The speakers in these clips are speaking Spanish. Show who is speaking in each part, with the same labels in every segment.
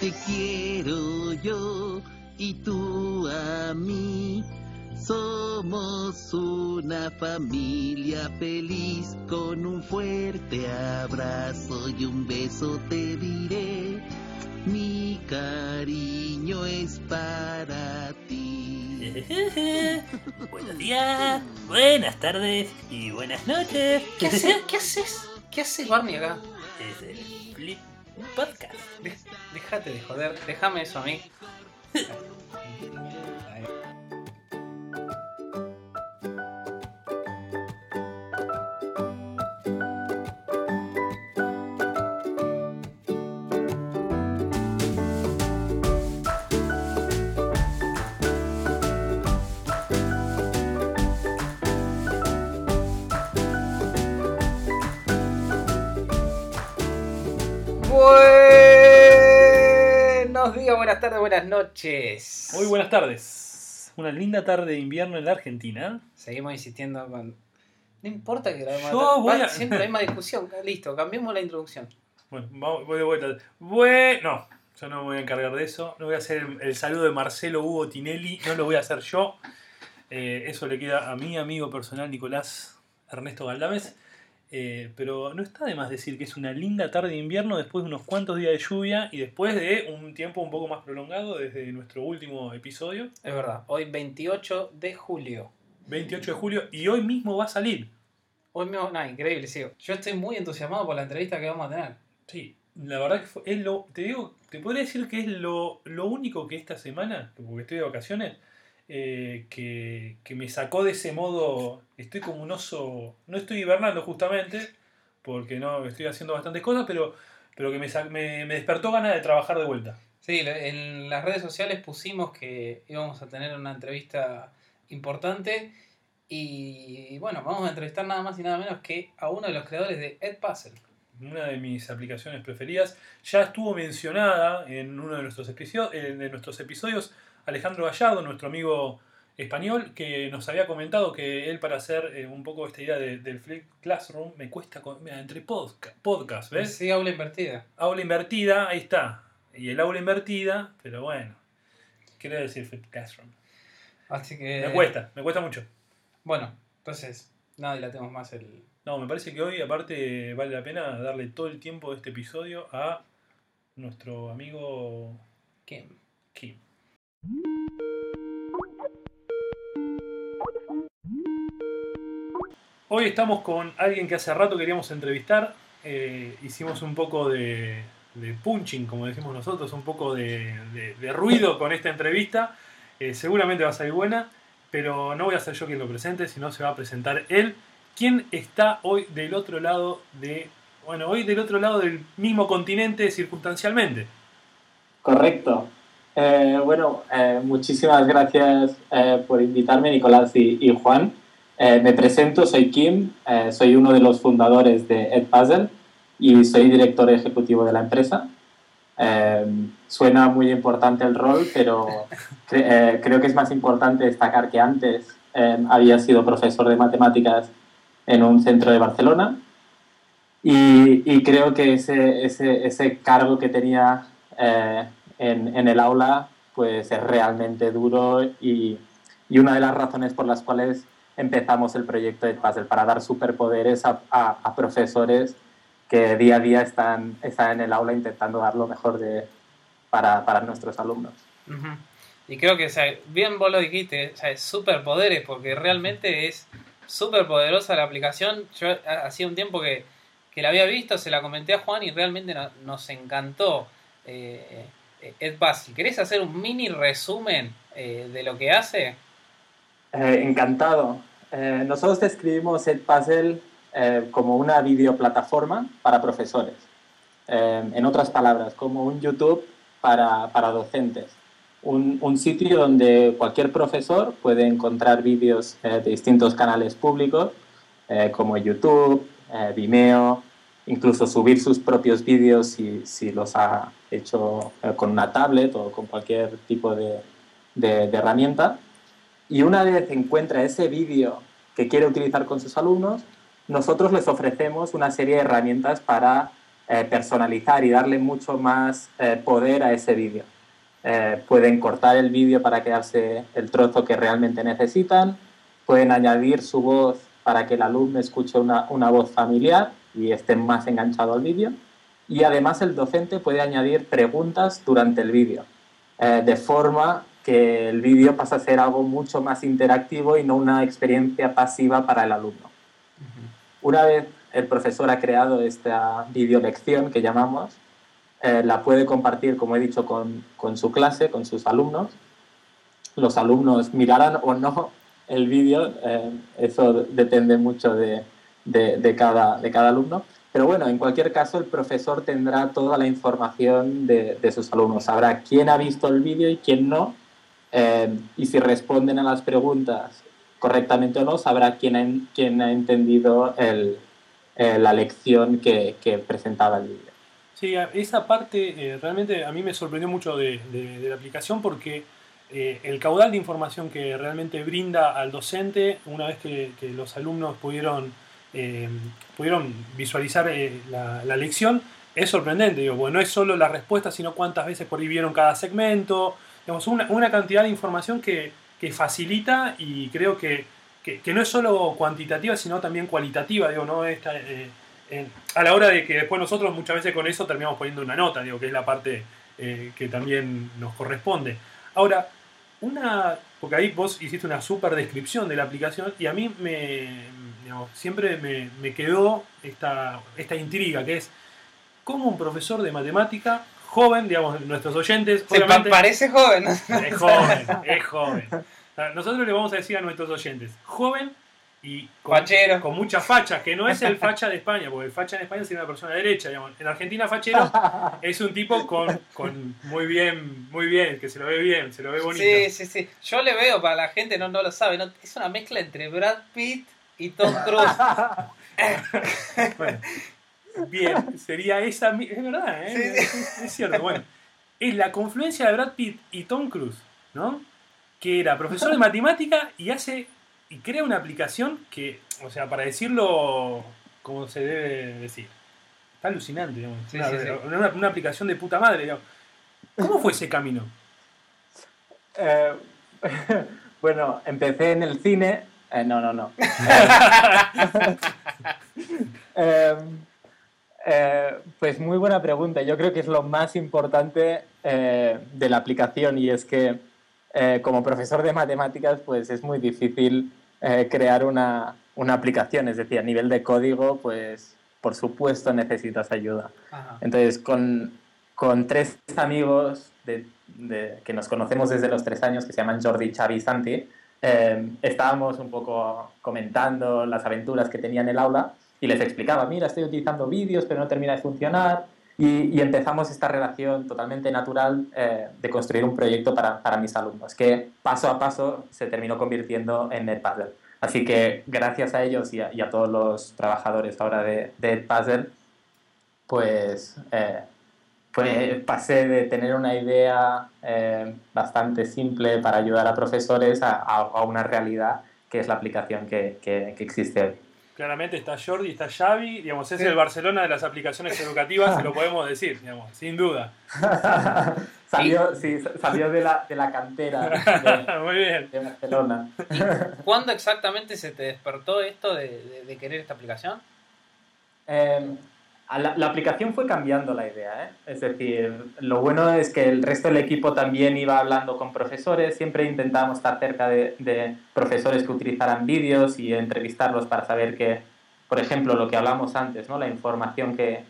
Speaker 1: te quiero yo y tú a mí. Somos una familia feliz con un fuerte abrazo y un beso te diré. Mi cariño es para ti.
Speaker 2: Buenos días, buenas tardes y buenas noches.
Speaker 3: ¿Qué haces? ¿Qué haces? ¿Qué haces, Barney, acá?
Speaker 2: Es el Flip Podcast.
Speaker 3: Déjate de joder, déjame eso a mí. buenas tardes, buenas noches.
Speaker 4: Muy buenas tardes. Una linda tarde de invierno en la Argentina.
Speaker 3: Seguimos insistiendo con. No importa que grabemos.
Speaker 4: Yo
Speaker 3: la-
Speaker 4: voy
Speaker 3: va
Speaker 4: a-
Speaker 3: Siempre la misma discusión. Listo, cambiemos la introducción.
Speaker 4: Bueno, voy de vuelta. Bueno, yo no me voy a encargar de eso. No voy a hacer el, el saludo de Marcelo Hugo Tinelli. No lo voy a hacer yo. Eh, eso le queda a mi amigo personal Nicolás Ernesto Galdames. Eh, pero no está de más decir que es una linda tarde de invierno después de unos cuantos días de lluvia y después de un tiempo un poco más prolongado desde nuestro último episodio,
Speaker 3: Es verdad, hoy 28 de julio.
Speaker 4: 28 de julio, y hoy mismo va a salir.
Speaker 3: Hoy mismo, no, increíble, sí. Yo estoy muy entusiasmado por la entrevista que vamos a tener.
Speaker 4: Sí, la verdad que fue- es lo, te digo, te podría decir que es lo, lo único que esta semana, porque estoy de vacaciones, eh, que, que me sacó de ese modo, estoy como un oso, no estoy hibernando justamente, porque no estoy haciendo bastantes cosas, pero, pero que me, me, me despertó ganas de trabajar de vuelta.
Speaker 3: Sí, en las redes sociales pusimos que íbamos a tener una entrevista importante y bueno, vamos a entrevistar nada más y nada menos que a uno de los creadores de Ed Puzzle.
Speaker 4: Una de mis aplicaciones preferidas. Ya estuvo mencionada en uno de nuestros, episo- de nuestros episodios Alejandro Gallardo, nuestro amigo español, que nos había comentado que él para hacer eh, un poco esta idea de- del Flip Classroom me cuesta, con- mira, entre podca- podcast, ¿ves?
Speaker 3: Sí, aula invertida.
Speaker 4: Aula invertida, ahí está. Y el aula invertida, pero bueno. ¿Qué quiere decir Flip Classroom?
Speaker 3: Así que...
Speaker 4: Me cuesta, me cuesta mucho.
Speaker 3: Bueno, entonces, nada, dilatemos más el...
Speaker 4: No, me parece que hoy aparte vale la pena darle todo el tiempo de este episodio a nuestro amigo
Speaker 3: ¿Qué?
Speaker 4: Kim. Hoy estamos con alguien que hace rato queríamos entrevistar. Eh, hicimos un poco de, punching, como decimos nosotros, un poco de, ruido con esta entrevista. Eh, seguramente va a salir buena, pero no voy a ser yo quien lo presente, sino se va a presentar él. ¿Quién está hoy del otro lado de. Bueno, hoy del otro lado del mismo continente circunstancialmente?
Speaker 5: Correcto. Eh, bueno, muchísimas gracias por invitarme, Nicolás y Juan. Eh, me presento, soy Kim, eh, soy uno de los fundadores de EdPuzzle y soy director ejecutivo de la empresa. Eh, suena muy importante el rol, pero cre- eh, creo que es más importante destacar que antes eh, había sido profesor de matemáticas en un centro de Barcelona y, y creo que ese, ese, ese cargo que tenía eh, en, en el aula pues es realmente duro y, y una de las razones por las cuales empezamos el proyecto de Puzzle para dar superpoderes a, a- a profesores que día a día están, están en el aula intentando dar lo mejor de, para, para nuestros alumnos.
Speaker 3: Ujú. Y creo que, o sea, bien vos lo dijiste, o sea, es superpoderes, porque realmente es súper poderosa la aplicación. Yo ha- hacía un tiempo que, que la había visto, se la comenté a Juan y realmente no- nos encantó eh, eh, Ed. ¿Querés hacer un mini resumen eh, de lo que hace?
Speaker 5: Eh, encantado. Eh, nosotros describimos Edpuzzle eh, como una videoplataforma para profesores. Eh, en otras palabras, como un YouTube para, para docentes. Un, un sitio donde cualquier profesor puede encontrar vídeos de distintos canales públicos, como YouTube, Vimeo, incluso subir sus propios vídeos si, si los ha hecho con una tablet o con cualquier tipo de- de herramienta. Y una vez encuentra ese vídeo que quiere utilizar con sus alumnos, nosotros les ofrecemos una serie de herramientas para eh, personalizar y darle mucho más eh, poder a ese vídeo. Eh, pueden cortar el vídeo para quedarse el trozo que realmente necesitan, pueden añadir su voz para que el alumno escuche una, una voz familiar y esté más enganchado al vídeo. Y además el docente puede añadir preguntas durante el vídeo, de forma que el vídeo pasa a ser algo mucho más interactivo y no una experiencia pasiva para el alumno. Una vez el profesor ha creado esta videolección que llamamos, eh, la puede compartir, como he dicho, con, con, su clase, con sus alumnos. Los alumnos mirarán o no el vídeo, eh, eso depende mucho de, de, de, cada, de cada alumno. Pero bueno, en cualquier caso, el profesor tendrá toda la información de, de sus alumnos. Sabrá quién ha visto el vídeo y quién no. Eh, y si responden a las preguntas correctamente o no, sabrá quién ha, quién ha entendido el, eh, la lección que, que, presentaba el vídeo.
Speaker 4: Sí, esa parte eh, realmente a mí me sorprendió mucho de, de, de la aplicación porque eh, el caudal de información que realmente brinda al docente una vez que, que los alumnos pudieron, eh, pudieron visualizar eh, la, la, lección es sorprendente. Digo, bueno, no es solo la respuesta, sino cuántas veces por ahí vieron cada segmento. Digamos, una, una cantidad de información que, que facilita y creo que que, no es solo cuantitativa, sino también cualitativa, digo, ¿no? Esta, eh, a la hora de que después nosotros muchas veces con eso terminamos poniendo una nota, digo, que es la parte eh, que también nos corresponde. Ahora, una, porque ahí vos hiciste una súper descripción de la aplicación y a mí me, siempre me, me, quedó esta, esta intriga, que es cómo un profesor de matemática joven, digamos, nuestros oyentes...
Speaker 3: Se parece joven.
Speaker 4: Es joven, es joven. Nosotros le vamos a decir a nuestros oyentes, joven y con, con muchas fachas, que no es el facha de España, porque el facha en España sería una persona derecha, digamos. En Argentina fachero es un tipo con, con, muy bien, muy bien, que se lo ve bien, se lo ve bonito.
Speaker 3: Sí, sí, sí. Yo le veo, para la gente no, no lo sabe, ¿no? es una mezcla entre Brad Pitt y Tom Cruise.
Speaker 4: bueno, bien, sería esa, es verdad, ¿eh? sí, sí. Es, cierto, bueno. Es la confluencia de Brad Pitt y Tom Cruise, ¿no? que era profesor de matemática y hace y crea una aplicación que, o sea, para decirlo como se debe decir, está alucinante, digamos. Sí, una, sí, sí. Una, una, aplicación de puta madre, digamos. ¿Cómo fue ese camino?
Speaker 5: Eh, bueno, empecé en el cine. Eh, no, no, no. eh, pues muy buena pregunta. Yo creo que es lo más importante eh, de la aplicación y es que eh, como profesor de matemáticas, pues es muy difícil eh, crear una, una, aplicación. Es decir, a nivel de código, pues por supuesto necesitas ayuda. Ajá. Entonces, con, con, tres amigos de, de, que nos conocemos desde los tres años, que se llaman Jordi, Xavi y Santi, eh, estábamos un poco comentando las aventuras que tenía en el aula y les explicaba, mira, estoy utilizando vídeos, pero no termina de funcionar y, y, empezamos esta relación totalmente natural eh, de construir un proyecto para, para, mis alumnos, que paso a paso se terminó convirtiendo en Edpuzzle. Así que gracias a ellos y a, y a todos los trabajadores ahora de, de pues, eh, pues pasé de tener una idea eh, bastante simple para ayudar a profesores a, a, una realidad que es la aplicación que, que, que existe hoy
Speaker 4: claramente está Jordi, está Xavi, digamos, es sí. el Barcelona de las aplicaciones educativas, se lo podemos decir, digamos, sin duda.
Speaker 5: salió, sí, salió de la, de la cantera de,
Speaker 4: Muy bien.
Speaker 5: de Barcelona.
Speaker 3: ¿Y ¿Cuándo exactamente se te despertó esto de, de, de querer esta aplicación?
Speaker 5: Eh, la, la, aplicación fue cambiando la idea, ¿eh? es decir, lo bueno es que el resto del equipo también iba hablando con profesores, siempre intentábamos estar cerca de, de profesores que utilizaran vídeos y entrevistarlos para saber que, por ejemplo, lo que hablamos antes, ¿no? la información que,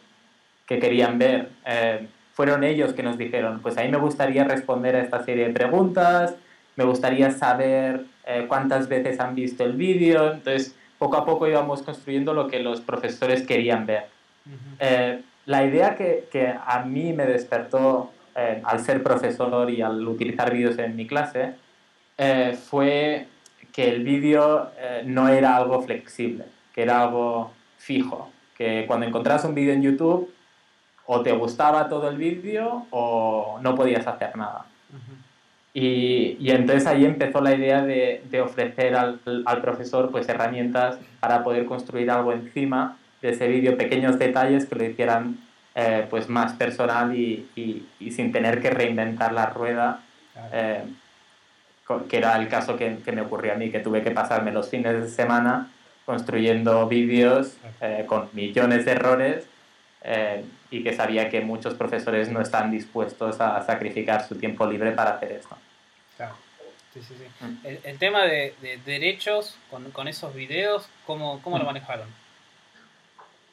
Speaker 5: que querían ver, eh, fueron ellos que nos dijeron, pues a mí me gustaría responder a esta serie de preguntas, me gustaría saber eh, cuántas veces han visto el vídeo, entonces poco a poco íbamos construyendo lo que los profesores querían ver. Eh, la idea que, que, a mí me despertó eh, al ser profesor y al utilizar vídeos en mi clase eh, fue que el vídeo no era algo flexible, que era algo fijo, que cuando encontrabas un vídeo en YouTube o te gustaba todo el vídeo o no podías hacer nada. Uh -huh. y, y, entonces ahí empezó la idea de, de ofrecer al, al profesor pues, herramientas para poder construir algo encima de ese vídeo pequeños detalles que lo hicieran eh, pues más personal y, y- y sin tener que reinventar la rueda,
Speaker 3: Claro.
Speaker 5: eh, que era el caso que, que me ocurrió a mí, que tuve que pasarme los fines de semana construyendo vídeos eh, con millones de errores y que sabía que muchos profesores no están dispuestos a sacrificar su tiempo libre para hacer esto.
Speaker 3: Claro. Sí, sí, sí.
Speaker 5: Mm.
Speaker 3: El, el tema de, de derechos con, con esos videos, ¿cómo, cómo lo
Speaker 5: Mm.
Speaker 3: manejaron?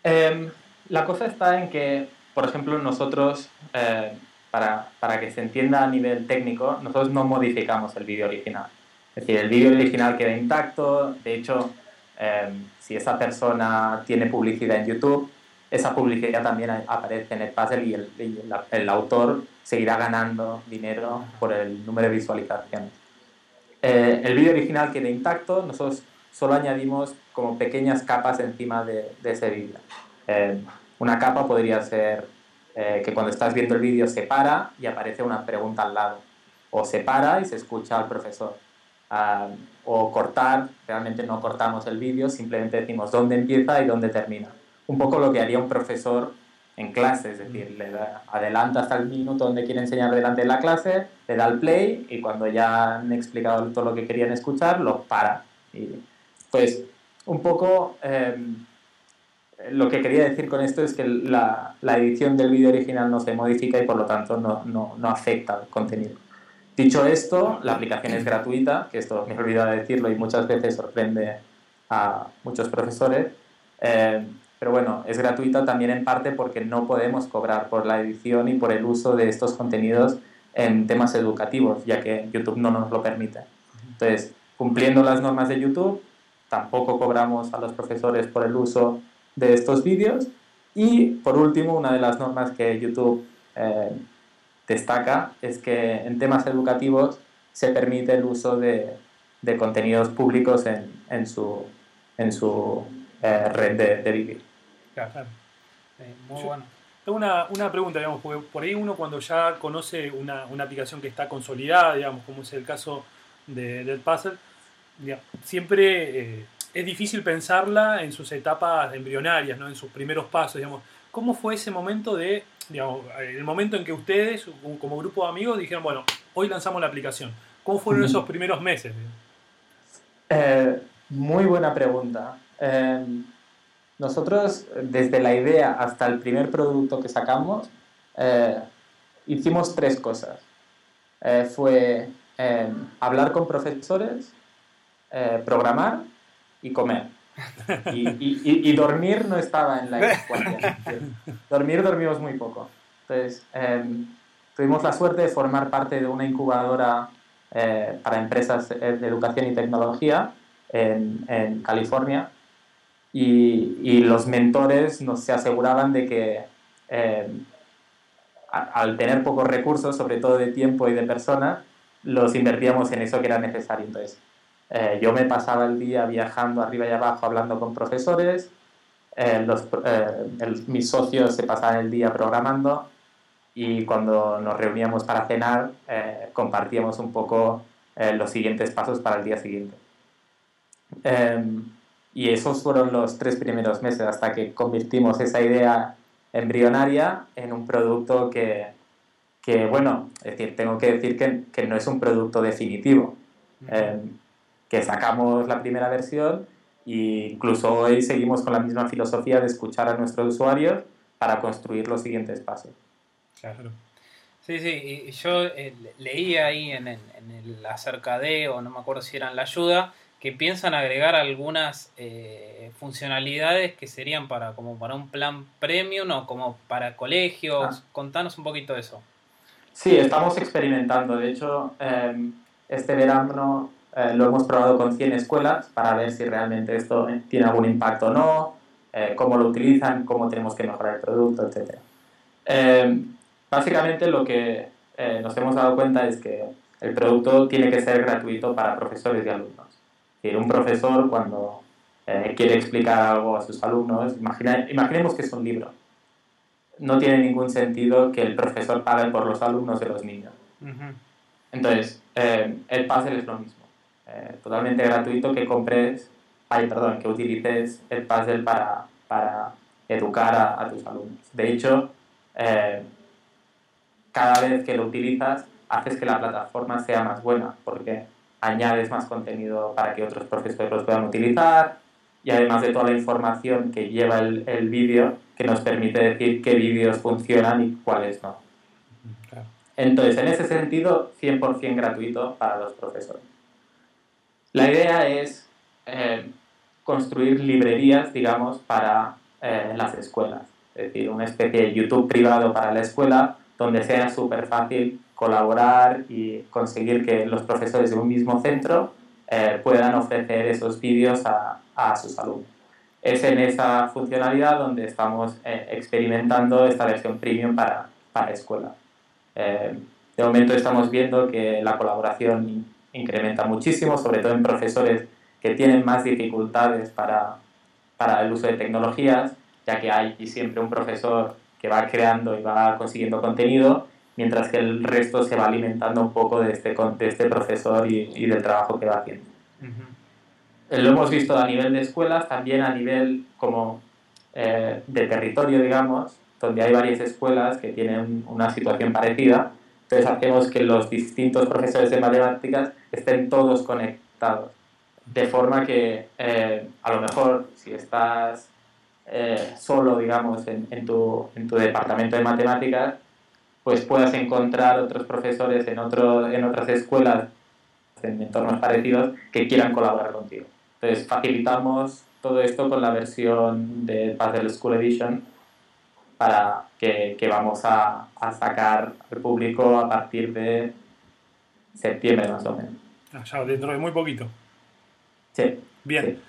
Speaker 5: Em, la cosa está en que, por ejemplo, nosotros, eh, para, para que se entienda a nivel técnico, nosotros no modificamos el vídeo original. Es decir, el vídeo original queda intacto. De hecho, em, si esa persona tiene publicidad en YouTube, esa publicidad también aparece en el puzzle y el, y el autor seguirá ganando dinero por el número de visualizaciones. Eh, el vídeo original queda intacto, nosotros solo añadimos como pequeñas capas encima de, de ese vídeo. Eh, una capa podría ser eh, que cuando estás viendo el vídeo se para y aparece una pregunta al lado, o se para y se escucha al profesor. Ah, o cortar, realmente no cortamos el vídeo, simplemente decimos dónde empieza y dónde termina. Un poco lo que haría un profesor en clase, es decir, le da, adelanta hasta el minuto donde quiere enseñar delante de la clase, le da el play y cuando ya han explicado todo lo que querían escuchar, lo para. Y pues un poco eh, lo que quería decir con esto es que la, la edición del vídeo original no se modifica y por lo tanto no, no, no afecta al contenido. Dicho esto, la aplicación es gratuita, que esto me he olvidado de decirlo y muchas veces sorprende a muchos profesores. Eh, pero bueno, es gratuita también en parte porque no podemos cobrar por la edición y por el uso de estos contenidos en temas educativos, ya que YouTube no nos lo permite. Entonces, cumpliendo las normas de YouTube, tampoco cobramos a los profesores por el uso de estos vídeos. Y por último, una de las normas que YouTube eh, destaca es que en temas educativos se permite el uso de, de contenidos públicos en, en su, en su eh, red de, de vídeo.
Speaker 3: Claro.
Speaker 4: Claro.
Speaker 3: Eh, muy bueno.
Speaker 4: Tengo una, una pregunta, digamos, porque por ahí uno cuando ya conoce una, una aplicación que está consolidada, digamos, como es el caso de, del puzzle, digamos, siempre eh, es difícil pensarla en sus etapas embrionarias, ¿no? en sus primeros pasos, digamos. ¿Cómo fue ese momento de, digamos, el momento en que ustedes, como- grupo de amigos, dijeron, bueno, hoy lanzamos la aplicación? ¿Cómo fueron esos primeros meses?
Speaker 5: Eh, muy buena pregunta. Eh, nosotros, desde la idea hasta el primer producto que sacamos, eh, hicimos tres cosas. Fue hablar con profesores, eh, programar y comer. Y, y- y- y dormir no estaba en la ecuación. Dormir dormimos muy poco. Entonces, eh, tuvimos la suerte de formar parte de una incubadora eh, para empresas de educación y tecnología en, en California y, los mentores nos se aseguraban de que a- al tener pocos recursos, sobre todo de tiempo y de personas, los invertíamos en eso que era necesario. Entonces, eh, yo me pasaba el día viajando arriba y abajo hablando con profesores, eh, los, eh, el- mis socios se pasaban el día programando y cuando nos reuníamos para cenar eh, compartíamos un poco eh, los siguientes pasos para el día siguiente. Em, y esos fueron los tres primeros meses hasta que convertimos esa idea embrionaria en un producto que, que bueno, es decir, tengo que decir que, que no es un producto definitivo. Que sacamos la primera versión e incluso hoy seguimos con la misma filosofía de escuchar a nuestros usuarios para construir los siguientes pasos.
Speaker 3: Claro. Sí, sí, y yo eh, le- leí ahí en, el- en el acerca de, o no me acuerdo si era en la ayuda, que piensan agregar algunas eh, funcionalidades que serían para como para un plan premium o como para colegios.
Speaker 5: Ah.
Speaker 3: Contanos un poquito de eso.
Speaker 5: Sí, estamos experimentando. De hecho, eh, este verano eh, lo hemos probado con 100 escuelas para ver si realmente esto tiene algún impacto o no, eh, cómo lo utilizan, cómo tenemos que mejorar el producto, etc. Eh, básicamente lo que eh, nos hemos dado cuenta es que el producto tiene que ser gratuito para profesores y alumnos. Es decir, un profesor cuando eh, quiere explicar algo a sus alumnos, imagina- imaginemos que es un libro. No tiene ningún sentido que el profesor pague por los alumnos de los niños. Entonces, eh, el puzzle es lo mismo. Eh, totalmente gratuito que compres, ay, perdón, que utilices el puzzle para, para educar a, a tus alumnos. De hecho, eh, cada vez que lo utilizas haces que la plataforma sea más buena porque añades más contenido para que otros profesores los puedan utilizar y además de toda la información que lleva el, el vídeo que nos permite decir qué vídeos funcionan y cuáles no. Entonces, en ese sentido, 100% gratuito para los profesores. La idea es eh, construir librerías, digamos, para eh, las escuelas. Es decir, una especie de YouTube privado para la escuela donde sea súper fácil colaborar y conseguir que los profesores de un mismo centro eh, puedan ofrecer esos vídeos a, a, sus alumnos. Es en esa funcionalidad donde estamos experimentando esta versión premium para, para escuela. De momento estamos viendo que la colaboración incrementa muchísimo, sobre todo en profesores que tienen más dificultades para, para el uso de tecnologías, ya que hay siempre un profesor que va creando y va consiguiendo contenido, mientras que el resto se va alimentando un poco de este, de este profesor y, y del trabajo que va haciendo. Lo hemos visto a nivel de escuelas, también a nivel como eh, de territorio, digamos, donde hay varias escuelas que tienen una situación parecida. Entonces hacemos que los distintos profesores de matemáticas estén todos conectados. De forma que eh, a lo mejor si estás eh, solo, digamos, en, tu, en tu departamento de matemáticas, pues puedas encontrar otros profesores en, otro, en otras escuelas, en entornos parecidos, que quieran colaborar contigo. Entonces facilitamos todo esto con la versión de Puzzle School Edition para que, que vamos a, sacar al público a partir de septiembre más o menos.
Speaker 4: Ya dentro de muy poquito.
Speaker 5: Sí.
Speaker 4: Bien.
Speaker 5: Sí.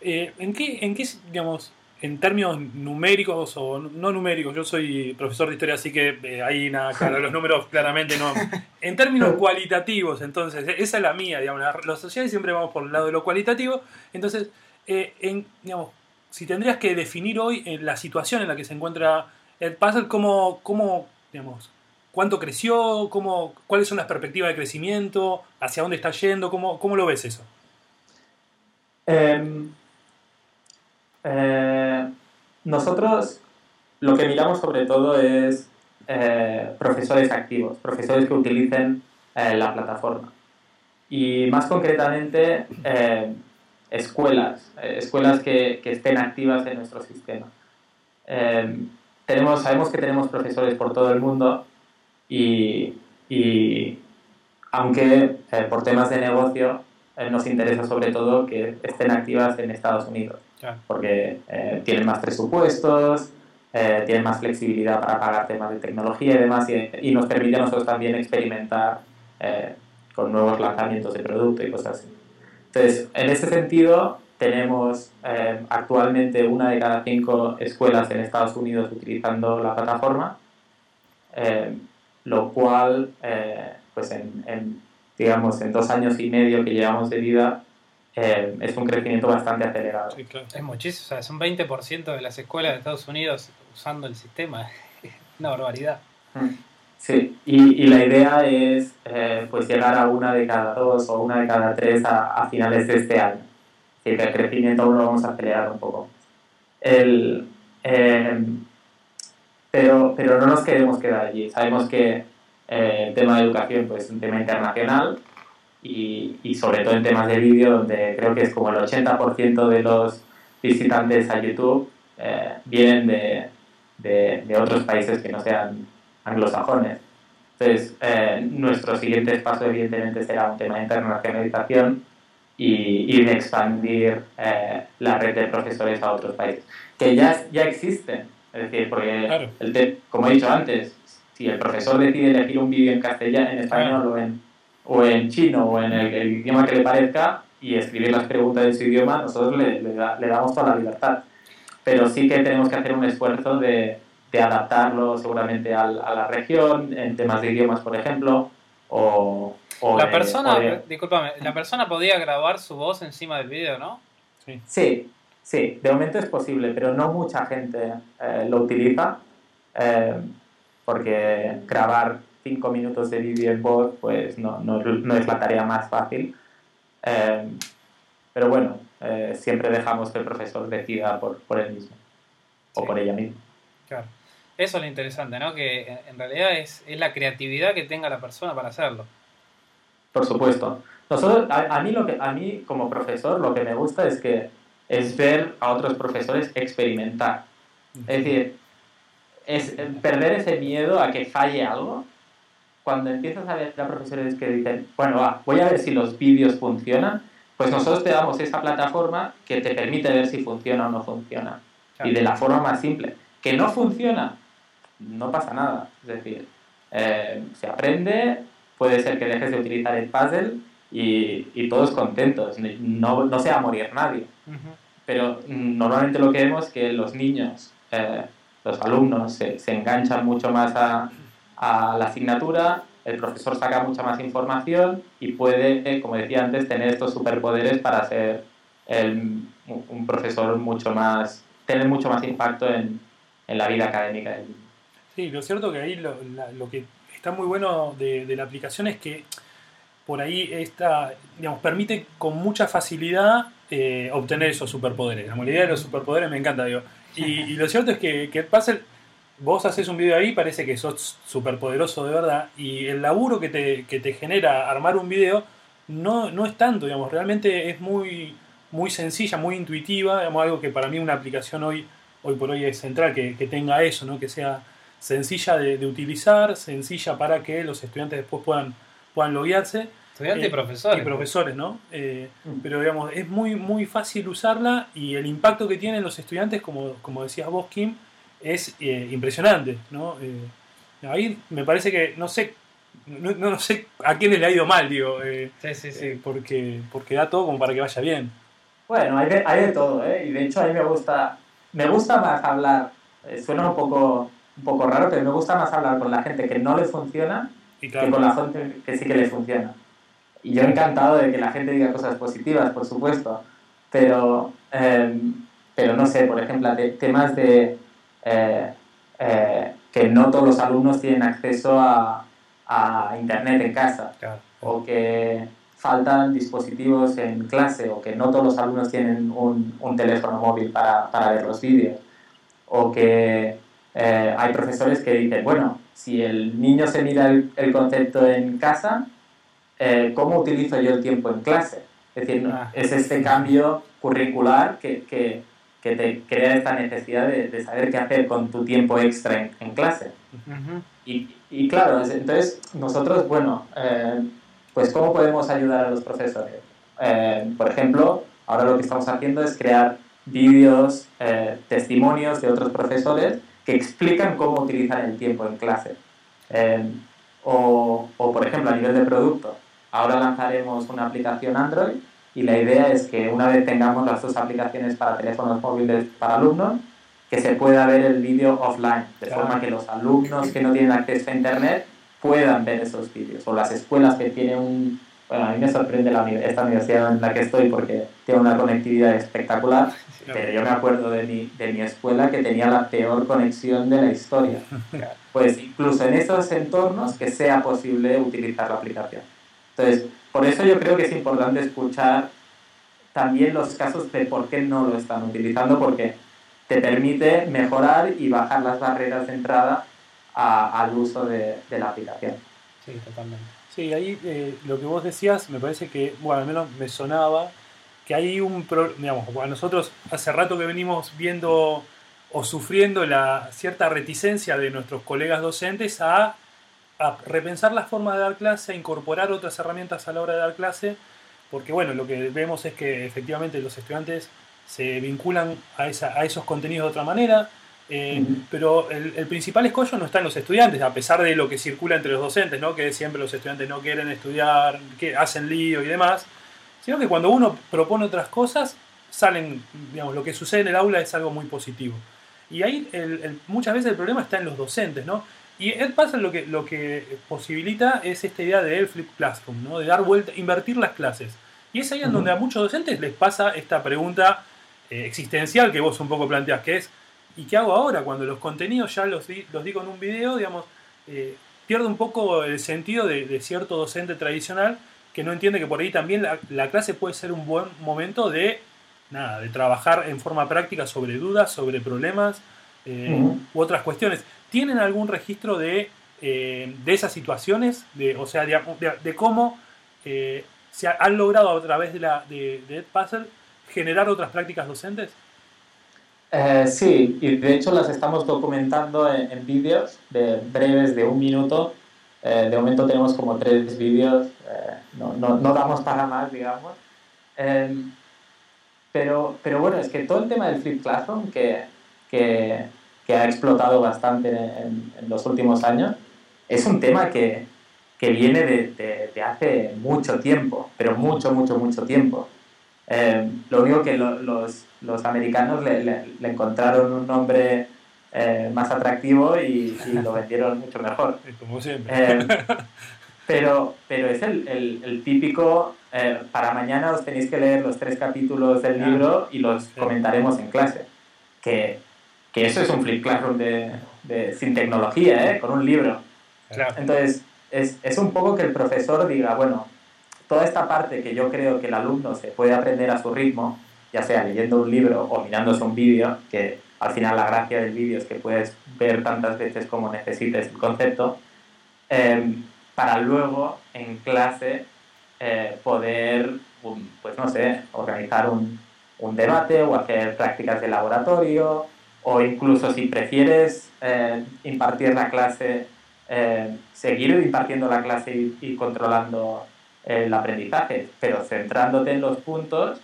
Speaker 4: Eh, ¿En qué, en qué, digamos, en términos numéricos o no numéricos, yo soy profesor de historia, así que eh, ahí nada, claro, los números claramente no. En términos cualitativos, entonces, esa es la mía, digamos, los sociales siempre vamos por el lado de lo cualitativo, entonces, eh, en, digamos, si tendrías que definir hoy la situación en la que se encuentra el puzzle, ¿cómo, cómo digamos, cuánto creció, cómo, cuáles son las perspectivas de crecimiento, hacia dónde está yendo, cómo, cómo lo ves eso?
Speaker 5: Eh, eh, nosotros lo que miramos sobre todo es eh, profesores activos, profesores que utilicen eh, la plataforma. Y más concretamente, eh, escuelas, escuelas que, que, estén activas en nuestro sistema. Eh, tenemos, sabemos que tenemos profesores por todo el mundo y, y aunque eh, por temas de negocio eh, nos interesa sobre todo que estén activas en Estados Unidos,
Speaker 3: Claro.
Speaker 5: porque eh, tienen más presupuestos, eh, tienen más flexibilidad para pagar temas de tecnología y demás, y, y nos permite a nosotros también experimentar con nuevos lanzamientos de producto y cosas así. Entonces, en ese sentido, tenemos eh, actualmente una de cada cinco escuelas en Estados Unidos utilizando la plataforma, eh, lo cual, eh, pues en, en, digamos, en dos años y medio que llevamos de vida, eh, es un crecimiento bastante acelerado.
Speaker 4: Sí, claro.
Speaker 3: Es muchísimo, o sea, es un 20% de las escuelas de Estados Unidos usando el sistema. Una barbaridad.
Speaker 5: Sí, y, y la idea es eh, pues llegar a una de cada dos o una de cada tres a, a finales de este año. Así que el crecimiento aún lo vamos a acelerar un poco. El, eh, pero, pero no nos queremos quedar allí. Sabemos que eh, el tema de educación pues, es un tema internacional y, y sobre todo en temas de vídeo, donde creo que es como el 80% de los visitantes a YouTube eh, vienen de, de, de, otros países que no sean anglosajones. Entonces, eh, nuestro siguiente paso evidentemente será un tema de internacionalización y, y de expandir eh, la red de profesores a otros países, que ya, ya existen. Es decir, porque,
Speaker 4: Claro.
Speaker 5: el te- como he dicho antes, si el profesor decide elegir un vídeo en castellano, en español o, en, o en chino o en el, el idioma que le parezca y escribir las preguntas en su idioma, nosotros le, le, da- le damos toda la libertad. Pero sí que tenemos que hacer un esfuerzo de, de adaptarlo seguramente al- a la región, en temas de idiomas, por ejemplo, o... o
Speaker 3: La
Speaker 5: de-
Speaker 3: persona,
Speaker 5: o de-
Speaker 3: discúlpame, la persona podía grabar su voz encima del video, ¿no?
Speaker 5: Sí, sí, de momento es posible, pero no mucha gente eh, lo utiliza eh, porque grabar cinco minutos de vídeo en voz pues no, no, no es la tarea más fácil. Eh, pero bueno, siempre dejamos que el profesor decida por, por él mismo o
Speaker 3: Sí.
Speaker 5: por ella misma.
Speaker 3: Claro. Eso es lo interesante, ¿no? Que en- en realidad es, es la creatividad que tenga la persona para hacerlo.
Speaker 5: Por supuesto. Nosotros, a, a mí lo que, a mí como profesor lo que me gusta es que es ver a otros profesores experimentar. Es decir, es perder ese miedo a que falle algo. Cuando empiezas a ver a profesores que dicen, bueno, va, voy a ver si los vídeos funcionan, pues nosotros te damos esa plataforma que te permite ver si funciona o no funciona.
Speaker 3: Claro.
Speaker 5: Y de la forma más simple. Que no funciona, no pasa nada. Es decir, eh, se aprende, puede ser que dejes de utilizar el puzzle y, y todos contentos. No, no se va a morir nadie.
Speaker 3: Ujú.
Speaker 5: Pero mm, normalmente lo que vemos es que los niños, eh, los alumnos, se, se enganchan mucho más a, a la asignatura, el profesor saca mucha más información y puede, eh, como decía antes, tener estos superpoderes para ser el- un un profesor mucho más, tener mucho más impacto en, en la vida académica del niño.
Speaker 4: Sí, lo cierto que ahí lo, la- lo que está muy bueno de, de la aplicación es que por ahí está, digamos, permite con mucha facilidad eh, obtener esos superpoderes. La idea de los superpoderes me encanta, digo. Y, y lo cierto es que, que vos haces un video ahí, parece que sos superpoderoso de verdad, y el laburo que te, que te genera armar un video no, no es tanto, digamos, realmente es muy, muy sencilla, muy intuitiva, digamos, algo que para mí una aplicación hoy, hoy por hoy es central, que, que tenga eso, ¿no? que sea sencilla de, de utilizar, sencilla para que los estudiantes después puedan, puedan loguearse.
Speaker 3: Estudiantes
Speaker 4: Eh,
Speaker 3: y profesores.
Speaker 4: Y profesores, ¿no? Eh,
Speaker 5: Mm.
Speaker 4: pero digamos, es muy, muy fácil usarla y el impacto que tienen los estudiantes, como, como decías vos, Kim, es eh, impresionante, ¿no? Eh, ahí me parece que, no sé, no, no sé a quién le ha ido mal, digo, eh,
Speaker 3: Sí, sí, sí.
Speaker 4: eh, porque, porque da todo como para que vaya bien.
Speaker 5: Bueno, hay de, hay de todo, ¿eh? Y de hecho a mí me gusta, me gusta más hablar, eh, suena un poco, un poco raro, pero me gusta más hablar con la gente que no le funciona
Speaker 4: Y
Speaker 5: que con la gente que sí que le funciona. Y yo encantado de que la gente diga cosas positivas, por supuesto, pero, eh, pero no sé, por ejemplo, te- temas de eh, eh, que no todos los alumnos tienen acceso a, a Internet en casa
Speaker 4: claro.
Speaker 5: o que faltan dispositivos en clase o que no todos los alumnos tienen un, un teléfono móvil para, para ver los vídeos o que eh, hay profesores que dicen, bueno, si el niño se mira el, el concepto en casa, eh, ¿cómo utilizo yo el tiempo en clase? Es decir,
Speaker 3: Ah.
Speaker 5: es este cambio curricular que, que, que te crea esta necesidad de, de saber qué hacer con tu tiempo extra en, en clase.
Speaker 3: Ujú.
Speaker 5: Y, y claro, es- entonces nosotros, bueno, eh, pues ¿cómo podemos ayudar a los profesores? Eh, por ejemplo, ahora lo que estamos haciendo es crear vídeos, eh, testimonios de otros profesores que explican cómo utilizar el tiempo en clase. Eh, o, o, por ejemplo, a nivel de producto, ahora lanzaremos una aplicación Android y la idea es que una vez tengamos las dos aplicaciones para teléfonos móviles para alumnos, que se pueda ver el vídeo offline, de
Speaker 4: Claro.
Speaker 5: forma que los alumnos que no tienen acceso a Internet puedan ver esos vídeos, o las escuelas que tienen un... Bueno, a mí me sorprende la, esta universidad en la que estoy porque tiene una conectividad espectacular, pero yo me acuerdo de mi, de mi escuela que tenía la peor conexión de la historia. Pues incluso en esos entornos que sea posible utilizar la aplicación. Entonces, por eso yo creo que es importante escuchar también los casos de por qué no lo están utilizando, porque te permite mejorar y bajar las barreras de entrada a- al uso de, de la aplicación.
Speaker 3: Sí, totalmente.
Speaker 4: Sí, ahí eh, lo que vos decías me parece que, bueno, al menos me sonaba que hay un, pro- digamos, bueno, nosotros hace rato que venimos viendo o sufriendo la cierta reticencia de nuestros colegas docentes a, a repensar la forma de dar clase, a incorporar otras herramientas a la hora de dar clase, porque bueno, lo que vemos es que efectivamente los estudiantes se vinculan a, esa, a esos contenidos de otra manera, eh, pero el, el principal escollo no está en los estudiantes, a pesar de lo que circula entre los docentes, ¿no? que siempre los estudiantes no quieren estudiar, que hacen lío y demás, sino que cuando uno propone otras cosas, salen, digamos, lo que sucede en el aula es algo muy positivo. Y ahí el- el- muchas veces el problema está en los docentes, ¿no? Y EdPass lo que, lo que posibilita es esta idea de el flip classroom, ¿no? De dar vuelta, invertir las clases. Y es ahí en donde a muchos docentes les pasa esta pregunta eh, existencial que vos un poco planteas, que es, ¿y qué hago ahora? Cuando los contenidos ya los, di- los digo en un video, digamos, eh, pierde un poco el sentido de, de cierto docente tradicional que no entiende que por ahí también la, la clase puede ser un buen momento de, nada, de trabajar en forma práctica sobre dudas, sobre problemas eh, u otras cuestiones. ¿tienen algún registro de, eh, de esas situaciones? De, o sea, de, cómo eh, se ha- han logrado a través de, la, de, de Edpuzzle generar otras prácticas docentes?
Speaker 5: Eh, sí, y de hecho las estamos documentando en, en vídeos de breves de un minuto. Eh, de momento tenemos como tres vídeos, eh, no, no, no damos para más, digamos. Eh, pero, pero bueno, es que todo el tema del Flip Classroom, que, que, que ha explotado bastante en, en los últimos años, es un tema que, que viene de, de- de hace mucho tiempo, pero mucho, mucho, mucho tiempo. Eh, lo único que lo- los, los americanos le, le- le encontraron un nombre eh, más atractivo y, y lo vendieron mucho mejor.
Speaker 4: Como siempre.
Speaker 5: Eh, pero, pero es el, el- el típico, eh, para mañana os tenéis que leer los tres capítulos del libro y los comentaremos en clase. Que, que eso es un flip classroom de, de- sin tecnología, ¿eh? con un libro. Entonces, es, es un poco que el profesor diga, bueno, toda esta parte que yo creo que el alumno se puede aprender a su ritmo, ya sea leyendo un libro o mirándose un vídeo, que al final la gracia del vídeo es que puedes ver tantas veces como necesites el concepto, eh, para luego en clase eh, poder, um, pues no sé, organizar un, un debate o hacer prácticas de laboratorio, o incluso si prefieres eh, impartir la clase, seguir impartiendo la clase y, y controlando el aprendizaje, pero centrándote en los puntos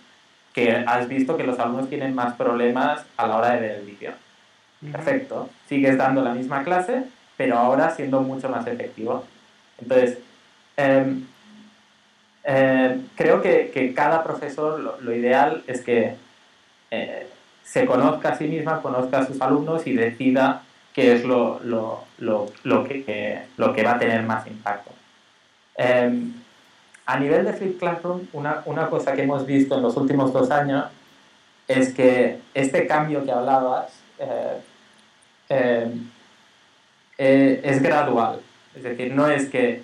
Speaker 5: que has visto que los alumnos tienen más problemas a la hora de ver el vídeo. Perfecto. Sigues dando la misma clase, pero ahora siendo mucho más efectivo. Entonces, em, eh, creo que, que cada profesor lo, lo ideal es que eh, se conozca a sí misma, conozca a sus alumnos y decida qué es lo, lo, lo, lo que, que- lo que va a tener más impacto. A nivel de Flip Classroom, una, una cosa que hemos visto en los últimos dos años es que este cambio que hablabas eh, eh, eh, es gradual. Es decir, no es que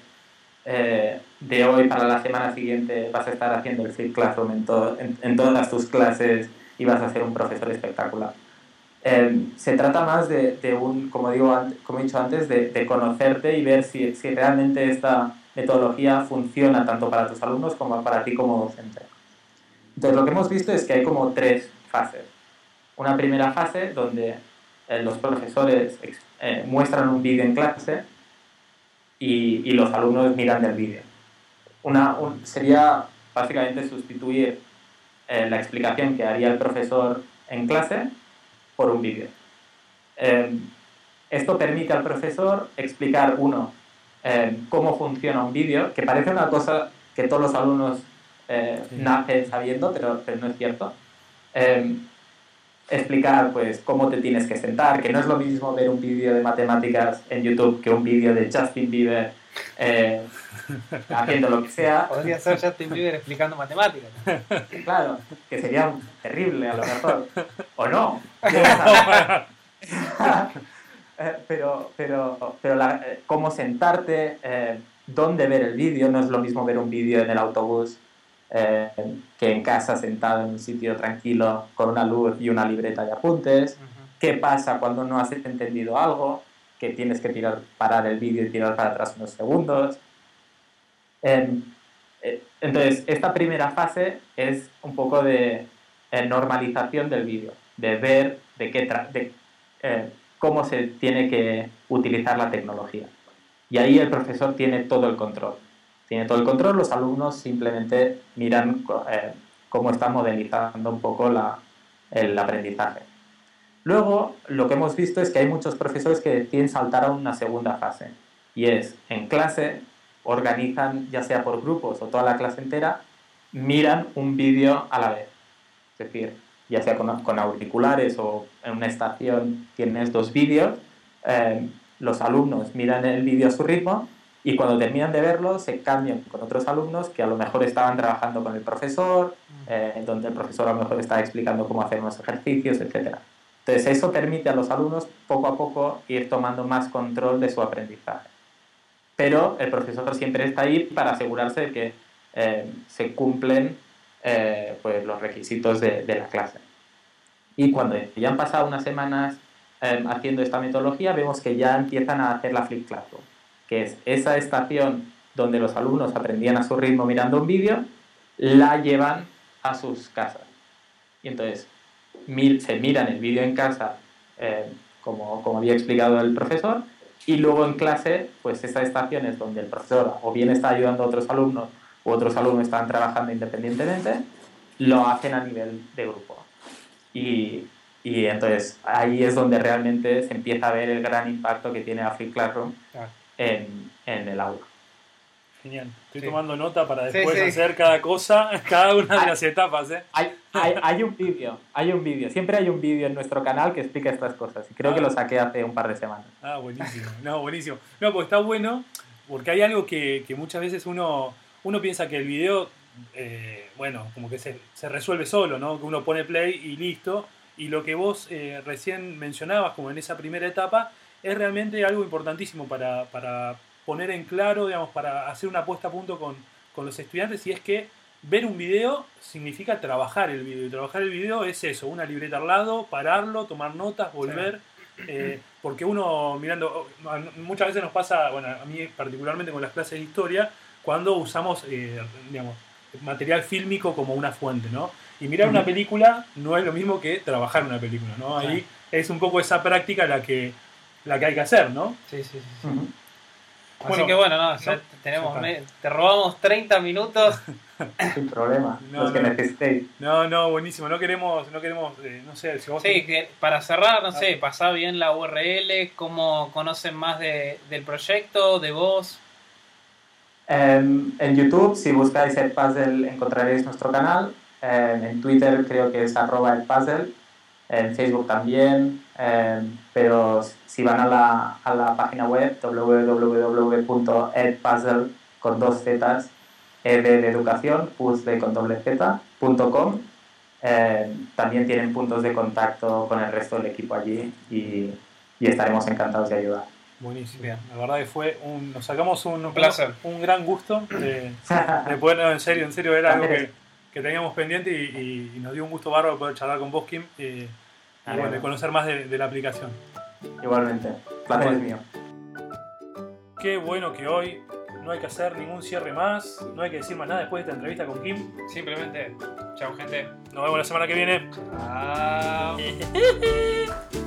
Speaker 5: eh, de hoy para la semana siguiente vas a estar haciendo el Flip Classroom en, en- en todas tus clases y vas a ser un profesor espectacular. Eh, se trata más de, de un, como, digo, como he dicho antes, de, de conocerte y ver si, si realmente esta metodología funciona tanto para tus alumnos como para ti como docente. Entonces, lo que hemos visto es que hay como tres fases. Una primera fase donde eh, los profesores eh, muestran un vídeo en clase y, los alumnos miran del vídeo. Una, un- sería básicamente sustituir eh, la explicación que haría el profesor en clase por un vídeo. Eh, esto permite al profesor explicar, uno, eh, cómo funciona un vídeo, que parece una cosa que todos los alumnos eh,
Speaker 4: Sí.
Speaker 5: nacen sabiendo, pero, pero no es cierto. Eh, explicar pues cómo te tienes que sentar, que no es lo mismo ver un vídeo de matemáticas en YouTube que un vídeo de Justin Bieber eh, haciendo lo que sea.
Speaker 3: Podría ser Justin Bieber explicando matemáticas.
Speaker 5: Claro, que sería terrible a lo mejor. O no. Eh, pero pero, pero la- eh, cómo sentarte, eh, dónde ver el vídeo, no es lo mismo ver un vídeo en el autobús eh, que en casa sentado en un sitio tranquilo con una luz y una libreta de apuntes. ¿Qué pasa cuando no has entendido algo? Que tienes que tirar, parar el vídeo y tirar para atrás unos segundos. Em, entonces, esta primera fase es un poco de normalización del vídeo, de ver de qué de, cómo se tiene que utilizar la tecnología. Y ahí el profesor tiene todo el control. Tiene todo el control, los alumnos simplemente miran eh, cómo está modelizando un poco la, el aprendizaje. Luego, lo que hemos visto es que hay muchos profesores que deciden saltar a una segunda fase. Y es, en clase, organizan, ya sea por grupos o toda la clase entera, miran un vídeo a la vez. Es decir, ya sea con, con auriculares o en una estación tienes dos vídeos, eh, los alumnos miran el vídeo a su ritmo y cuando terminan de verlo se cambian con otros alumnos que a lo mejor estaban trabajando con el profesor, eh, donde el profesor a lo mejor está explicando cómo hacer unos ejercicios, etc. Entonces eso permite a los alumnos poco a poco ir tomando más control de su aprendizaje. Pero el profesor siempre está ahí para asegurarse de que eh, se cumplen eh, pues, los requisitos de, de la clase. Y cuando ya han pasado unas semanas eh, haciendo esta metodología, vemos que ya empiezan a hacer la Flip Classroom, que es esa estación donde los alumnos aprendían a su ritmo mirando un vídeo, la llevan a sus casas. Y entonces se miran el vídeo en casa, eh, como, como había explicado el profesor, y luego en clase, pues esa estación es donde el profesor o bien está ayudando a otros alumnos u otros alumnos están trabajando independientemente, lo hacen a nivel de grupo. Y, y entonces ahí es donde realmente se empieza a ver el gran impacto que tiene Afric Classroom en, en el aula.
Speaker 4: Genial. Estoy
Speaker 3: Sí.
Speaker 4: tomando nota para
Speaker 3: Sí,
Speaker 4: después
Speaker 3: sí.
Speaker 4: hacer cada cosa, cada una de
Speaker 5: Ah.
Speaker 4: las etapas, ¿eh?
Speaker 5: Hay, hay, hay un vídeo, hay un vídeo, siempre hay un vídeo en nuestro canal que explica estas cosas y creo que lo saqué hace un par de semanas.
Speaker 4: Ah, buenísimo. No, buenísimo. No, porque está bueno, porque hay algo que, que muchas veces uno, uno piensa que el video, eh, bueno, como que se, se resuelve solo, ¿no? Que uno pone play y listo. Y lo que vos eh, recién mencionabas, como en esa primera etapa, es realmente algo importantísimo para, para poner en claro, digamos, para hacer una puesta a punto con, con los estudiantes. Y es que ver un video significa trabajar el video. Y trabajar el video es eso, una libreta al lado, pararlo, tomar notas, volver. Eh, porque uno mirando, muchas veces nos pasa, bueno, a mí particularmente con las clases de historia, cuando usamos, eh, digamos, material fílmico como una fuente, ¿no? Y mirar una película no es lo mismo que trabajar una película, ¿no? Ahí es un poco esa práctica la que, la que hay que hacer, ¿no?
Speaker 3: Sí, sí, sí. sí. Así
Speaker 4: Bueno,
Speaker 3: que bueno, no, ya
Speaker 4: no,
Speaker 3: tenemos,
Speaker 4: ya
Speaker 3: te robamos 30 minutos.
Speaker 5: Sin problema,
Speaker 4: No,
Speaker 5: los que
Speaker 4: no.
Speaker 5: necesitéis.
Speaker 4: No, no, buenísimo. No queremos, no queremos, eh, no sé, si vos
Speaker 3: Sí, que para cerrar, no sé, pasá bien la URL, cómo conocen más de, del proyecto, de vos.
Speaker 5: Em, en YouTube, si buscáis el puzzle, encontraréis nuestro canal. Em, en Twitter creo que es arroba el puzzle. En Facebook también. Em, pero si van a la, a la página web www.edpuzzle con dos zetas, ed de educación, puzzle con doble z, punto com, también tienen puntos de contacto con el resto del equipo allí y, y estaremos encantados de ayudar.
Speaker 4: Buenísimo.
Speaker 3: Bien.
Speaker 4: La verdad que fue un, nos sacamos un,
Speaker 3: Un placer.
Speaker 4: un gran gusto de, de poder, no, en serio, en serio, era algo que, que teníamos pendiente y, y- y nos dio un gusto bárbaro poder charlar con vos, Kim, eh, y
Speaker 5: Ah,
Speaker 4: bueno,
Speaker 5: bueno.
Speaker 4: de conocer más de, de la aplicación.
Speaker 5: Igualmente, placer es mío.
Speaker 4: Qué bueno que hoy no hay que hacer ningún cierre más, no hay que decir más nada después de esta entrevista con Kim.
Speaker 3: Simplemente, chao gente.
Speaker 4: Nos vemos la semana que viene.
Speaker 3: Chao.